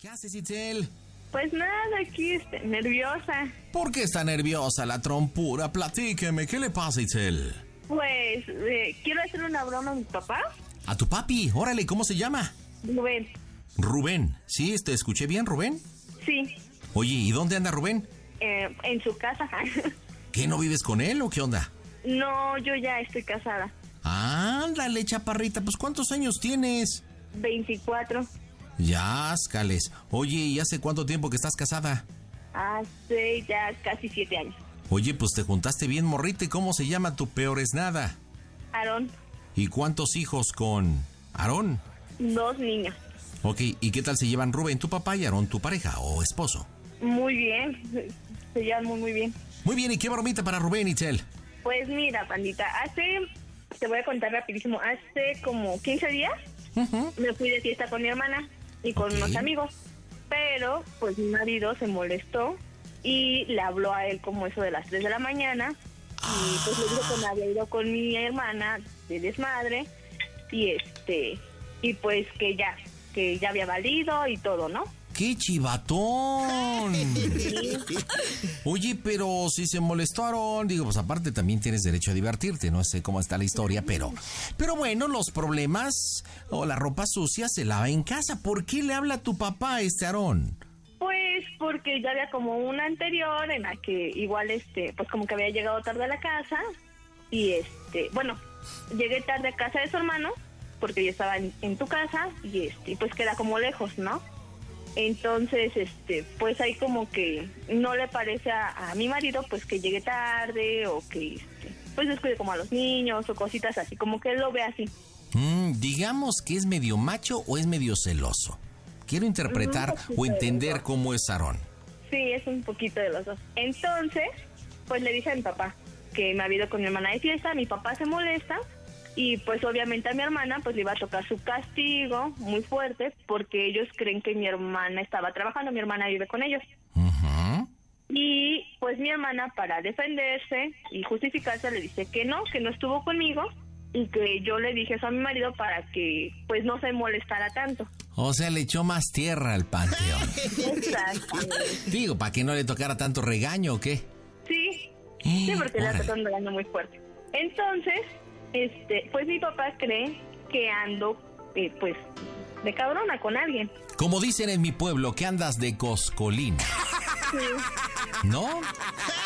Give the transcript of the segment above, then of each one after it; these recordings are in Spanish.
¿Qué haces, Itzel? Pues nada, aquí este, nerviosa. ¿Por qué está nerviosa la trompura? Platíqueme, ¿qué le pasa, Itzel? Pues eh, quiero hacer una broma a mi papá, A tu papi, órale, ¿cómo se llama? Rubén. Rubén. ¿Sí? ¿Te escuché bien, Rubén? Sí, Oye, ¿y dónde anda Rubén? eh, en su casa. ¿Qué, no vives con él o qué onda? no, yo ya estoy casada. Ándale, chaparrita, pues ¿cuántos años tienes? 24. Ya, Ascales. Oye, ¿y hace cuánto tiempo que estás casada? Hace ya casi 7 años. Oye, pues te juntaste bien, morrita, ¿y cómo se llama tu peor es nada? Aarón, ¿Y cuántos hijos con Aarón? dos niños. Ok, ¿y qué tal se llevan Rubén, tu papá, y Aarón, tu pareja o esposo? Muy bien, se llevan muy, muy bien. Muy bien, ¿y qué bromita para Rubén, Itzel? Pues mira, pandita, hace, te voy a contar rapidísimo, hace como 15 días me fui de fiesta con mi hermana y con unos amigos. Pero, pues mi marido se molestó y le habló a él como eso de las 3 de la mañana. Y pues le dijo que me había ido con mi hermana de desmadre y este, y pues que ya, que ya había valido y todo, ¿no? ¡Qué chivatón! Oye, pero si se molestaron, digo, pues aparte también tienes derecho a divertirte, no sé cómo está la historia, pero, pero bueno, los problemas o la ropa sucia se lava en casa. ¿Por qué le habla a tu papá a este Aarón? Pues porque ya había como una anterior en la que igual este, pues como que había llegado tarde a la casa y este, bueno, llegué tarde a casa de su hermano porque yo estaba en, en tu casa y este, pues queda como lejos, ¿no? Entonces, este, pues ahí como que no le parece a, a mi marido pues que llegue tarde o que este, pues descuide como a los niños o cositas así, como que él lo ve así. Mm, digamos que es medio macho o es medio celoso. Quiero interpretar o entender cómo es Aarón. Sí, es un poquito de los dos. Entonces, pues le dije a mi papá que me había ido con mi hermana de fiesta, mi papá se molesta y pues obviamente a mi hermana pues le iba a tocar su castigo muy fuerte porque ellos creen que mi hermana estaba trabajando, mi hermana vive con ellos. Y pues mi hermana para defenderse y justificarse le dice que no, que no estuvo conmigo y que yo le dije eso a mi marido para que pues no se molestara tanto. O sea, le echó más tierra al panteón. Exacto. Digo, para que no le tocara tanto regaño o qué. Sí, sí, porque le está un regaño muy fuerte. Entonces, este, pues mi papá cree que ando, eh, pues, de cabrona con alguien. Como dicen en mi pueblo, que andas de coscolín. ¿No?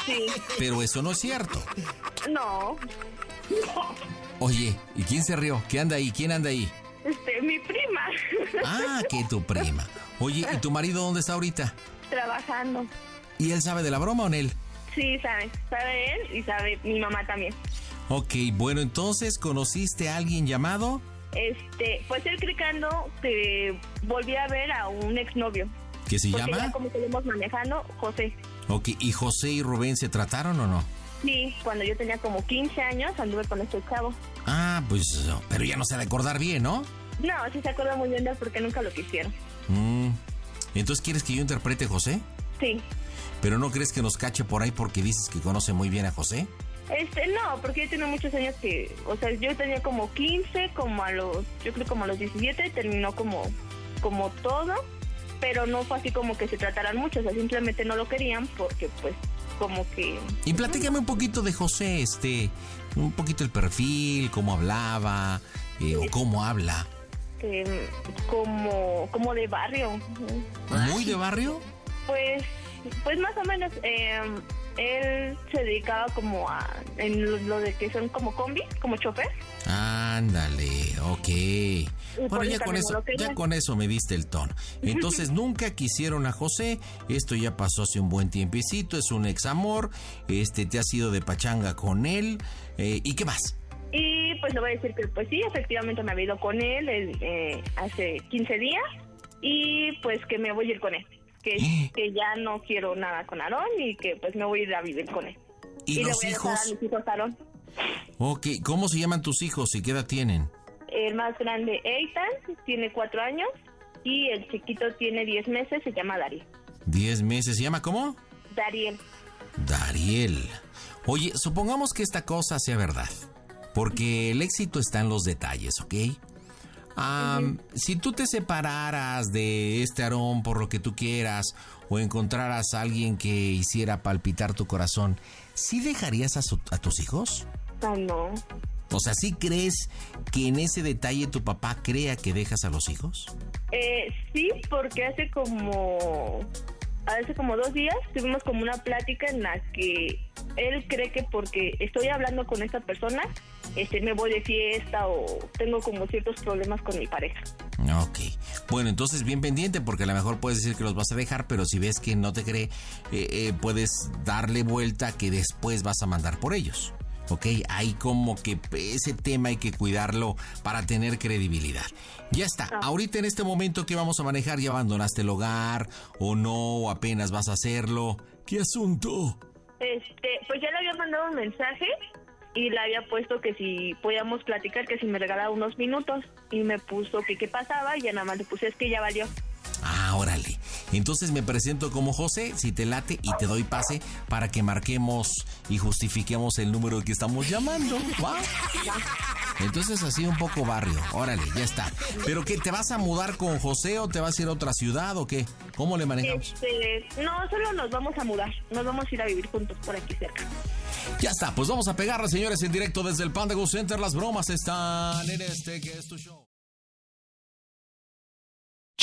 Sí, Pero eso no es cierto. no, Oye, ¿y quién se rió? ¿Qué anda ahí? ¿Quién anda ahí? este, mi prima, Ah, que tu prima. Oye, ¿y tu marido dónde está ahorita? trabajando. ¿Y él sabe de la broma o en él? Sí, sabe, sabe él y sabe mi mamá también. Ok, bueno, entonces, ¿conociste a alguien llamado? Este, pues él cricando que volví a ver a un exnovio. ¿Que se Porque ya llama? como íbamos manejando, José. Ok, ¿y José y Rubén se trataron o no? Sí, cuando yo tenía como 15 años anduve con este chavo. Ah, pues, pero ya no se ha de acordar bien, ¿no? No, sí se acuerda muy bien de porque nunca lo quisieron. Mm. Entonces, ¿quieres que yo interprete a José? Sí. ¿Pero no crees que nos cache por ahí porque dices que conoce muy bien a José? Este, no, porque yo tengo muchos años que, o sea, yo tenía como 15, como a los, yo creo como a los 17, terminó como, como todo, pero no fue así como que se trataran mucho, o sea, simplemente no lo querían porque, pues, como que, Y platícame un poquito de José, este, un poquito el perfil, cómo hablaba, eh, o cómo habla. este como como de barrio. ¿Muy de barrio? Pues pues más o menos eh, él se dedicaba como a en lo, lo de que son como combi, como chofer. Ándale, ok. Bueno, por ya con eso, lo quería. ya con eso me diste el tono. Entonces nunca quisieron a José, esto ya pasó hace un buen tiempecito, es un ex amor, este te has ido de pachanga con él, eh, ¿y qué más? Y pues le voy a decir que pues sí, efectivamente me había ido con él eh, hace 15 días y pues que me voy a ir con él. Que, que ya no quiero nada con Aarón y que pues me voy a ir a vivir con él. ¿Y, los voy hijos? a mis hijos Aarón. Ok, ¿cómo se llaman tus hijos y qué edad tienen? El más grande, Eitan, tiene cuatro años y el chiquito tiene 10 meses, se llama Dariel. Diez meses, ¿se llama cómo? Dariel. Dariel. Oye, supongamos que esta cosa sea verdad, porque el éxito está en los detalles, ¿ok? Si tú te separaras de este Aarón por lo que tú quieras o encontraras a alguien que hiciera palpitar tu corazón, ¿sí dejarías a, su- a tus hijos? Ah, no. O sea, ¿sí crees que en ese detalle tu papá crea que dejas a los hijos? Eh, sí, porque hace como hace como dos días tuvimos como una plática en la que él cree que porque estoy hablando con esta persona, este, me voy de fiesta o tengo como ciertos problemas con mi pareja. Ok. Bueno, entonces bien pendiente porque a lo mejor puedes decir que los vas a dejar, pero si ves que no te cree, eh, eh, puedes darle vuelta que después vas a mandar por ellos. Ok, hay como que ese tema hay que cuidarlo para tener credibilidad. Ya está, ahorita en este momento que vamos a manejar, ya abandonaste el hogar o no, o apenas vas a hacerlo. ¿Qué asunto? Este, pues ya le había mandado un mensaje y le había puesto que si podíamos platicar, que si me regalaba unos minutos y me puso que qué pasaba y ya nada más le puse es que ya valió. Ah, órale. Entonces me presento como José, si te late, y te doy pase para que marquemos y justifiquemos el número que estamos llamando. ¿va? Entonces así un poco barrio. Órale, ya está. ¿Pero qué? ¿Te vas a mudar con José o te vas a ir a otra ciudad o qué? ¿Cómo le manejamos? Este, no, solo nos vamos a mudar, nos vamos a ir a vivir juntos por aquí cerca. Ya está, pues vamos a pegarla, señores, en directo desde el Panda Go Center. Las bromas están en este que es tu show.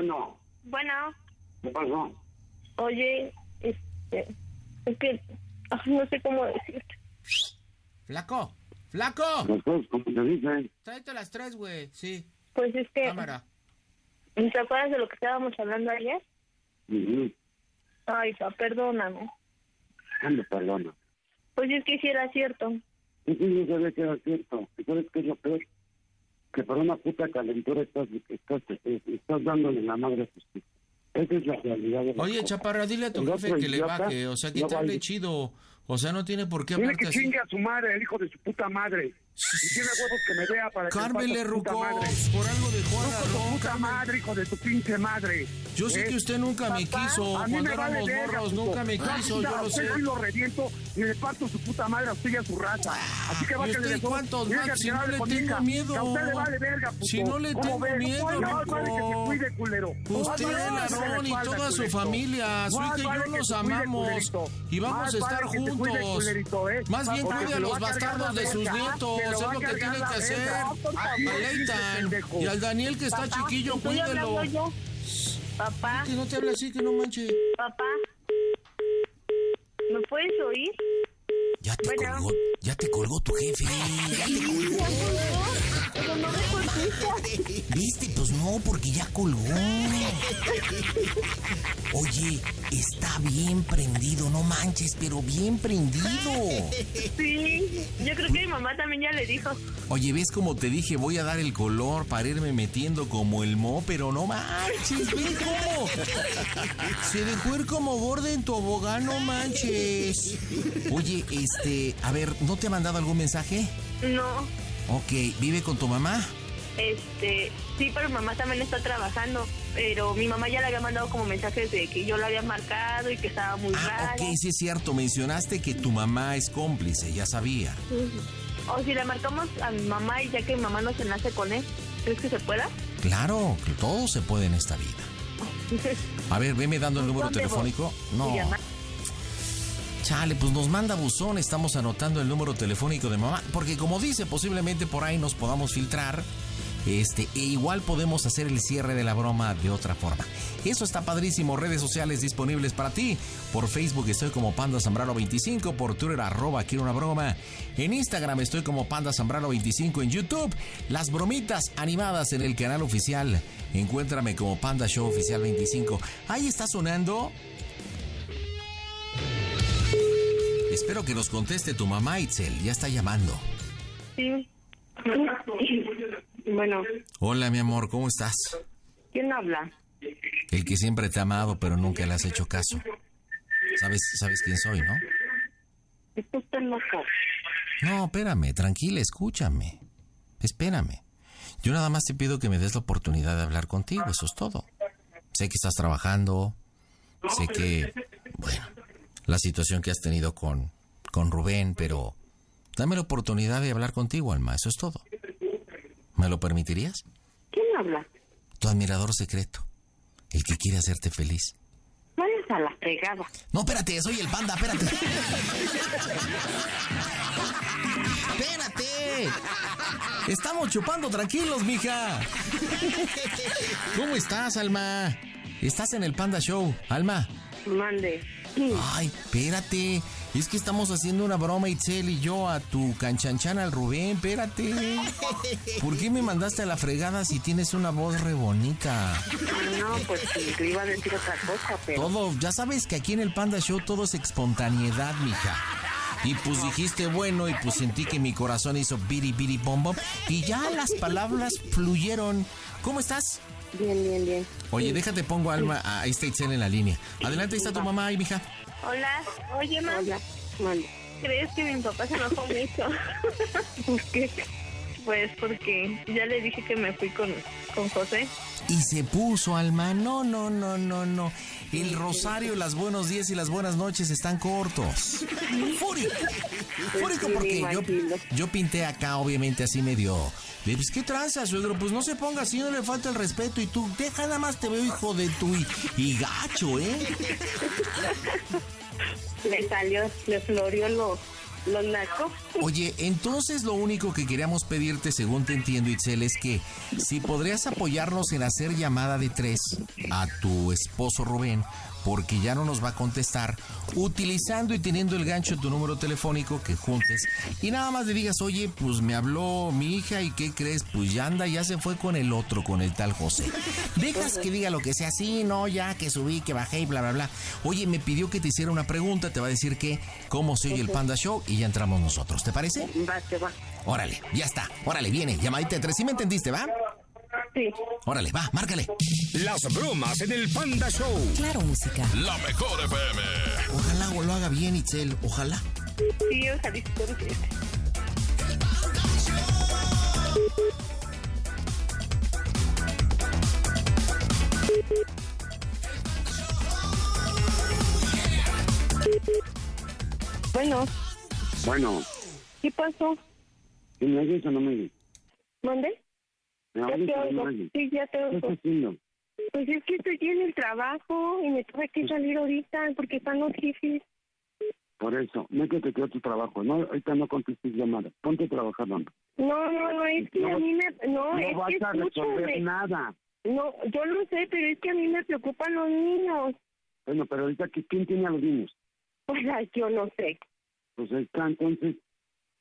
Bueno, Bueno, ¿qué pasó? oye, este, es que no sé cómo decirte. Flaco, flaco. Las cosas como te dicen. Tráete las tres, güey. Sí, Pues es que, cámara. ¿te acuerdas de lo que estábamos hablando ayer? Ujú. Ay, pa, perdóname. Perdona. Pues es que si era cierto. Yo sí no sabía que era cierto. ¿Y sabes qué es lo peor? Que por una puta calentura estás, estás, estás, estás dándole la madre a tus hijos. Esa es la realidad de la Oye, cosa. Chaparra, dile a tu El jefe que le baje. O sea, que no te hable vale. chido. O sea, no tiene por qué hablarte que así. chingue a su madre, el hijo de su puta madre. Y tiene huevos que me vea para que Rucos. Por algo dejó a la puta madre, hijo de tu pinche madre. Yo sé ¿Eh? que usted nunca me Papá, quiso. A mí Cuando me vale éramos verga, morros, nunca me Ah, quiso. Yo lo sé. sí lo reviento y le parto su puta madre a usted y a su raza. Así que ¿y bájale usted de todo. cuántos más? que Si no le tengo miedo. Que a usted le vale verga, puto. Si no le ¿Cómo tengo miedo, No, Ruco. vale que se cuide, culero. Usted, vale que Ladrón y toda su familia, su hija y vale yo que los amamos. Y vamos a estar vale que juntos. ¿eh? Más bien cuide a los va bastardos de sus nietos. Lo Es lo que cargar tiene la que hacer. verga. A Así es, Leitan. pendejo. Y al Daniel que está Papá, chiquillo, estoy cuídelo. yo. Papá, Que no te hable así, que no manche. papá. ¿Me puedes oír? Ya Ya te Bueno. colgó, ya te colgó tu jefe. Ya te colgó. Pero no me contesta. ¿Viste? Pues no, porque ya colgó. Oye, está bien prendido, no manches, pero bien prendido. Sí, yo creo que mi mamá también ya le dijo. Oye, ¿ves como te dije? Voy a dar el color para irme metiendo como el mo, pero no manches, ¿ves cómo? Se dejó ir como gorda en tu abogán, no manches. Oye, este, a ver, ¿no te ha mandado algún mensaje? No, Ok, ¿vive con tu mamá? este, sí, pero mamá también está trabajando. Pero mi mamá ya le había mandado como mensajes de que yo la había marcado y que estaba muy Ah, rara. ok, sí es cierto, mencionaste que tu mamá es cómplice, ya sabía. O si le marcamos a mi mamá y ya que mi mamá no se enlace con él, ¿crees que se pueda? Claro, que todo se puede en esta vida. A ver, veme dando el número ¿Dónde telefónico. No. Chale, pues nos manda buzón, estamos anotando el número telefónico de mamá, porque como dice, posiblemente por ahí nos podamos filtrar. Este, e igual podemos hacer el cierre de la broma de otra forma. Eso está padrísimo, redes sociales disponibles para ti. Por Facebook estoy como Panda Zambrano 25, por Twitter arroba quiero una broma. En Instagram estoy como Panda Zambrano 25, en YouTube las bromitas animadas en el canal oficial. Encuéntrame como Panda Show Oficial 25. Ahí está sonando Espero que nos conteste tu mamá, Itzel. Ya está llamando. Sí. Bueno, Hola, mi amor, ¿cómo estás? ¿quién habla? El que siempre te ha amado, pero nunca le has hecho caso. ¿Sabes, sabes quién soy, no? Esto está loco. No, espérame, tranquila, escúchame. Espérame. Yo nada más te pido que me des la oportunidad de hablar contigo, eso es todo. Sé que estás trabajando, sé que, bueno, la situación que has tenido con, con Rubén, pero dame la oportunidad de hablar contigo, Alma, eso es todo. ¿Me lo permitirías? ¿Quién habla? Tu admirador secreto, el que quiere hacerte feliz. Vayas a la fregada. No, espérate, soy el panda, espérate. ¡Espérate! Estamos chupando tranquilos, mija. ¿Cómo estás, Alma? Estás en el Panda Show, Alma. Mande. Ay, espérate. Es que estamos haciendo una broma, Itzel y yo, a tu canchanchan al Rubén. Espérate. ¿Por qué me mandaste a la fregada si tienes una voz re bonita? No, pues le iba a decir otra cosa, pero... Todo, ya sabes que aquí en el Panda Show todo es espontaneidad, mija. Y pues dijiste bueno y pues sentí que mi corazón hizo biri biri bom bom y ya las palabras fluyeron. ¿Cómo estás? Bien, bien, bien. Oye, déjate pongo alma a esta Itzel en la línea. Adelante, ahí está tu mamá y mija. Hola. Oye, mamá. Hola. ¿Crees que mi papá se enojó mucho? ¿Por qué? Pues porque ya le dije que me fui con, con José. Y se puso alma. No, no, no, no, no. El rosario, las buenos días y las buenas noches están cortos. Fúrico. Fúrico porque yo, yo pinté acá, obviamente, así medio. Pues, ¿qué tranza, suegro? Pues no se ponga así, no le falta el respeto. Y tú, deja nada más te veo, hijo de tu. Y, y gacho, ¿eh? Le salió, le florió lo, Oye, entonces lo único que queríamos pedirte, según te entiendo, Itzel, es que si podrías apoyarnos en hacer llamada de tres a tu esposo Rubén, porque ya no nos va a contestar, utilizando y teniendo el gancho de tu número telefónico que juntes y nada más le digas, oye, pues me habló mi hija y ¿qué crees? Pues ya anda, ya se fue con el otro, con el tal José. Dejas que diga lo que sea, sí, no, ya que subí, que bajé y bla, bla, bla. Oye, me pidió que te hiciera una pregunta, te va a decir que cómo se oye el Panda Show y ya entramos nosotros, ¿te parece? Va, te va. Órale, ya está. Órale, viene. Llamadita de tres. ¿Sí me entendiste, va? Sí. Órale, va, márcale. Las bromas en el Panda Show. Claro, música. La mejor FM. Ojalá lo haga bien, Itzel. Ojalá. Sí, ojalá. Bueno, Bueno, ¿qué pasó? ¿y ¿me oyes o no me oyes? ¿Mande? ¿Me Ya oyes te o oigo. Sí, ya te ¿Qué oigo. Pues es que estoy en el trabajo y me tuve que salir ahorita porque están los jefes. Por eso, no es que te quedó tu trabajo. No, ahorita no contestes llamadas. Ponte a trabajar, hombre. No, no, no, es que No, a mí me... No, No es vas que a resolver escúchame. nada. No, yo lo sé, pero es que a mí me preocupan los niños. Bueno, pero ahorita, ¿qui- ¿quién tiene a los niños? Pues ay, yo no sé. pues ahí está, entonces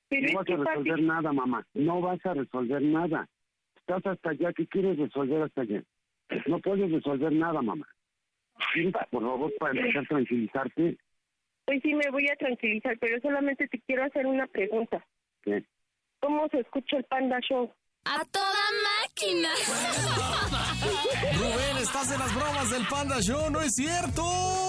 Pero no vas que, a resolver papi- nada, mamá. No vas a resolver nada. Estás hasta allá. ¿Qué quieres resolver hasta allá? No puedes resolver nada, mamá. ¿Quieres, por favor, para empezar a tranquilizarte? Pues sí, me voy a tranquilizar, pero solamente te quiero hacer una pregunta. ¿Qué? ¿Cómo se escucha el Panda Show? ¡A toda máquina! Rubén, estás en las bromas del Panda Show, ¿no es cierto?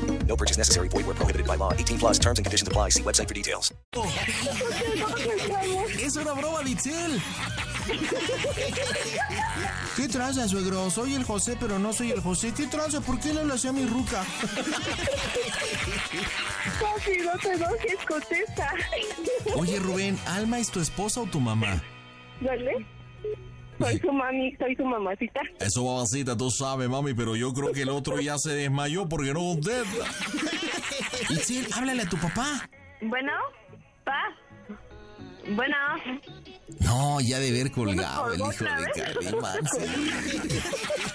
No purchase necessary. Void where prohibited by law. 18 plus terms and conditions apply. See website for details. Es una broma, Ditzel. ¿Qué tranza, suegro? Soy el José, pero no soy el José. ¿Qué tranza? ¿Por qué le hablas a mi ruca? Papi, no te enojes, contesta. Oye, Rubén, ¿Alma es tu esposa o tu mamá? ¿Dale? Soy su mami, soy su mamacita. Eso, babacita, tú sabes, mami, pero yo creo que el otro ya se desmayó porque no contesta. Itzel, háblale a tu papá. Bueno, pa. Bueno. No, ya de haber colgado el hijo de? Calimán.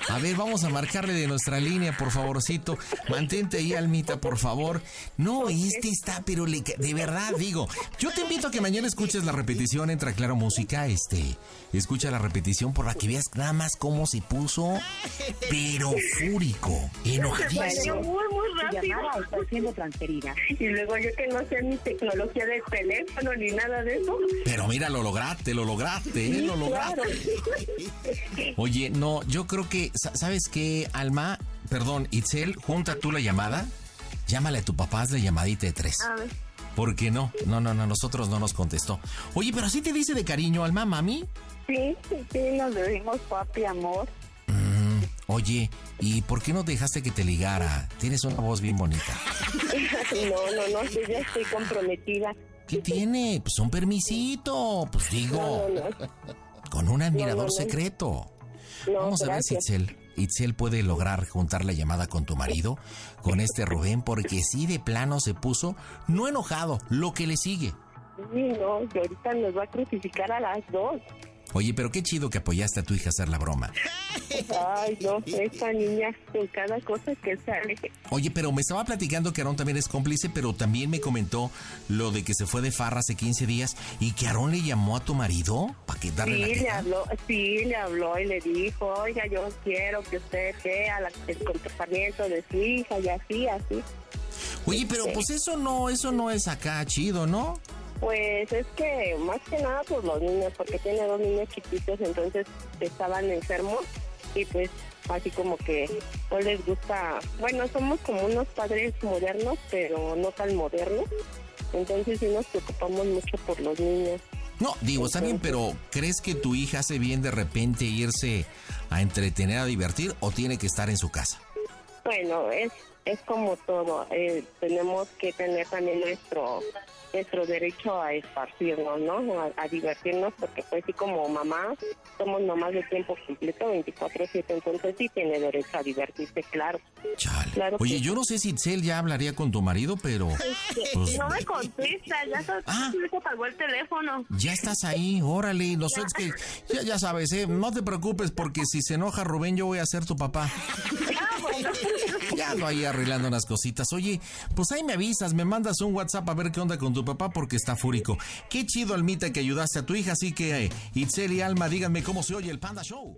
A ver, vamos a marcarle de nuestra línea, por favorcito. Mantente ahí, Almita, por favor. No, este está, pero le de verdad digo. Yo te invito a que mañana escuches la repetición, entra Claro Música, este. Escucha la repetición para que veas nada más cómo se puso, pero fúrico, Se enojadísimo. muy, muy rápido. está siendo transferida. Y luego yo que no sé ni tecnología de teléfono ni nada de eso. Pero mira, lo lograste, lo lograste, ¿eh? Lo lograste. Claro. Oye, no, yo creo que, sa- ¿sabes qué, Alma? Perdón, Itzel, junta tú la llamada. Llámale a tu papá, hazle llamadita de tres. A ver. ¿Por qué no? No, no, no, nosotros no nos contestó. Oye, pero así te dice de cariño, Alma, mami. Sí, sí, sí, nos decimos papi, amor. Mm, oye, ¿y por qué no dejaste que te ligara? Tienes una voz bien bonita. No, no, no, yo ya estoy comprometida. ¿Qué tiene? Pues un permisito, pues digo, No, no, no. con un admirador secreto. Vamos a ver si. Itzel, Itzel puede lograr juntar la llamada con tu marido, con este Rubén, porque sí de plano se puso, no enojado, lo que le sigue. Sí, no, que ahorita nos va a crucificar a las dos. Oye, pero qué chido que apoyaste a tu hija a hacer la broma. Ay, no, esta niña con cada cosa que sale. Oye, pero me estaba platicando que Aarón también es cómplice, pero también me comentó lo de que se fue de farra hace 15 días y que Aarón le llamó a tu marido para que darle Sí, la le habló, sí, le habló y le dijo, oiga, yo quiero que usted vea la- el comportamiento de su hija y así, así. Oye, pero pues eso no, eso no es acá chido, ¿no? Pues es que más que nada por los niños, porque tiene dos niños chiquitos, entonces estaban enfermos y pues así como que no les gusta, bueno, somos como unos padres modernos, pero no tan modernos, entonces sí nos preocupamos mucho por los niños. No, digo, está bien, pero ¿crees que tu hija hace bien de repente irse a entretener, a divertir o tiene que estar en su casa? Bueno, es, es como todo, eh, tenemos que tener también nuestro nuestro derecho a esparcirnos, ¿no? A, a divertirnos, porque pues sí como mamá, somos mamás de tiempo completo, 24-7, entonces sí tiene derecho a divertirse, claro. Chale. Claro Oye, que yo no sé si Itzel ya hablaría con tu marido, pero pues, no me contesta, ya se, Ah. se apagó el teléfono. ya estás ahí, órale. Nosotros que, ya, ya sabes, ¿eh? no te preocupes porque si se enoja Rubén, yo voy a ser tu papá. Ah, bueno. Ahí arreglando unas cositas. Oye, pues ahí me avisas, me mandas un WhatsApp a ver qué onda con tu papá porque está fúrico. Qué chido, Almita, que ayudaste a tu hija, así que eh, Itzel Alma, díganme cómo se oye el Panda Show.